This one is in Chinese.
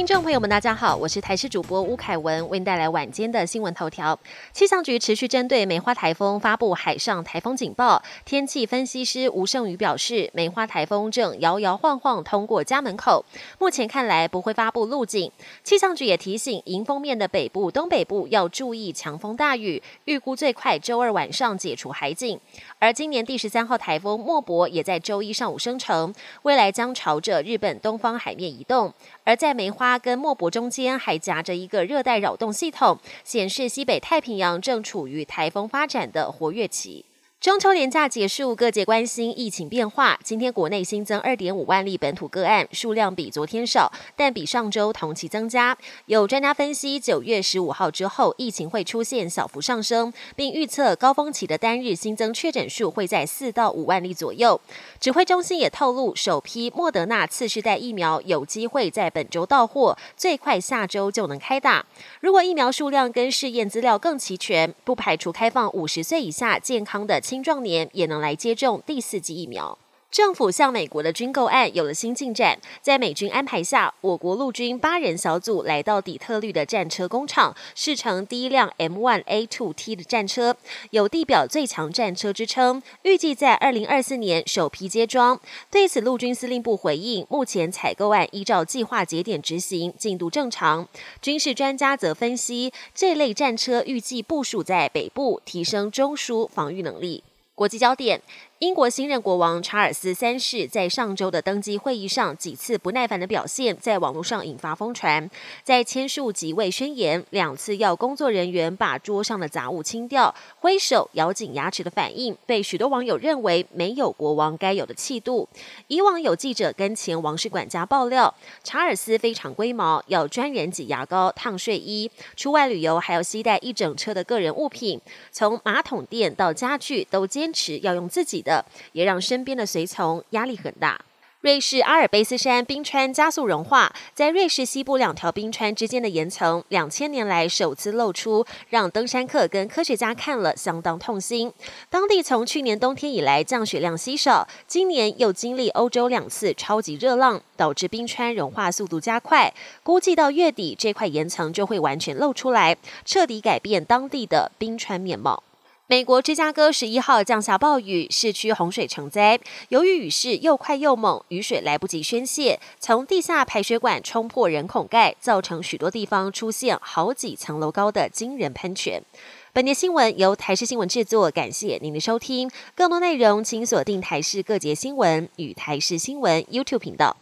听众朋友们，大家好，我是台视主播吴凯文，为您带来晚间的新闻头条。气象局持续针对梅花台风发布海上台风警报。天气分析师吴胜宇表示，梅花台风正摇摇晃晃通过家门口，目前看来不会发布路径。气象局也提醒，迎风面的北部、东北部要注意强风大雨，预估最快周二晚上解除海警。而今年第十三号台风莫博也在周一上午生成，未来将朝着日本东方海面移动。而在梅花它跟莫博中间还夹着一个热带扰动系统，显示西北太平洋正处于台风发展的活跃期。中秋连假结束，各界关心疫情变化。今天国内新增二点五万例本土个案，数量比昨天少，但比上周同期增加。有专家分析，九月十五号之后，疫情会出现小幅上升，并预测高峰期的单日新增确诊数会在四到五万例左右。指挥中心也透露，首批莫德纳次世代疫苗有机会在本周到货，最快下周就能开打。如果疫苗数量跟试验资料更齐全，不排除开放五十岁以下健康的。青壮年也能来接种第四剂疫苗。政府向美国的军购案有了新进展，在美军安排下，我国陆军八人小组来到底特律的战车工厂，试乘第一辆 M1A2T 的战车，有地表最强战车之称，预计在二零二四年首批接装。对此，陆军司令部回应，目前采购案依照计划节点执行，进度正常。军事专家则分析，这类战车预计部署在北部，提升中枢防御能力。国际焦点。英国新任国王查尔斯三世在上周的登基会议上几次不耐烦的表现，在网络上引发疯传。在签署即位宣言、两次要工作人员把桌上的杂物清掉、挥手咬紧牙齿的反应，被许多网友认为没有国王该有的气度。以往有记者跟前王室管家爆料，查尔斯非常龟毛，要专人挤牙膏、烫睡衣，出外旅游还要携带一整车的个人物品，从马桶垫到家具都坚持要用自己的也让身边的随从压力很大。瑞士阿尔卑斯山冰川加速融化，在瑞士西部两条冰川之间的岩层，两千年来首次露出，让登山客跟科学家看了相当痛心。当地从去年冬天以来降雪量稀少，今年又经历欧洲两次超级热浪，导致冰川融化速度加快。估计到月底，这块岩层就会完全露出来，彻底改变当地的冰川面貌。美国芝加哥十一号降下暴雨，市区洪水成灾。由于雨势又快又猛，雨水来不及宣泄，从地下排水管冲破人孔盖，造成许多地方出现好几层楼高的惊人喷泉。本节新闻由台视新闻制作，感谢您的收听。更多内容请锁定台视各节新闻与台视新闻 YouTube 频道。